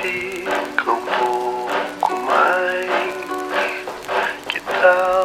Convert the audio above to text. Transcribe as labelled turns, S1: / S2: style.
S1: fica um pouco mais. Que tal?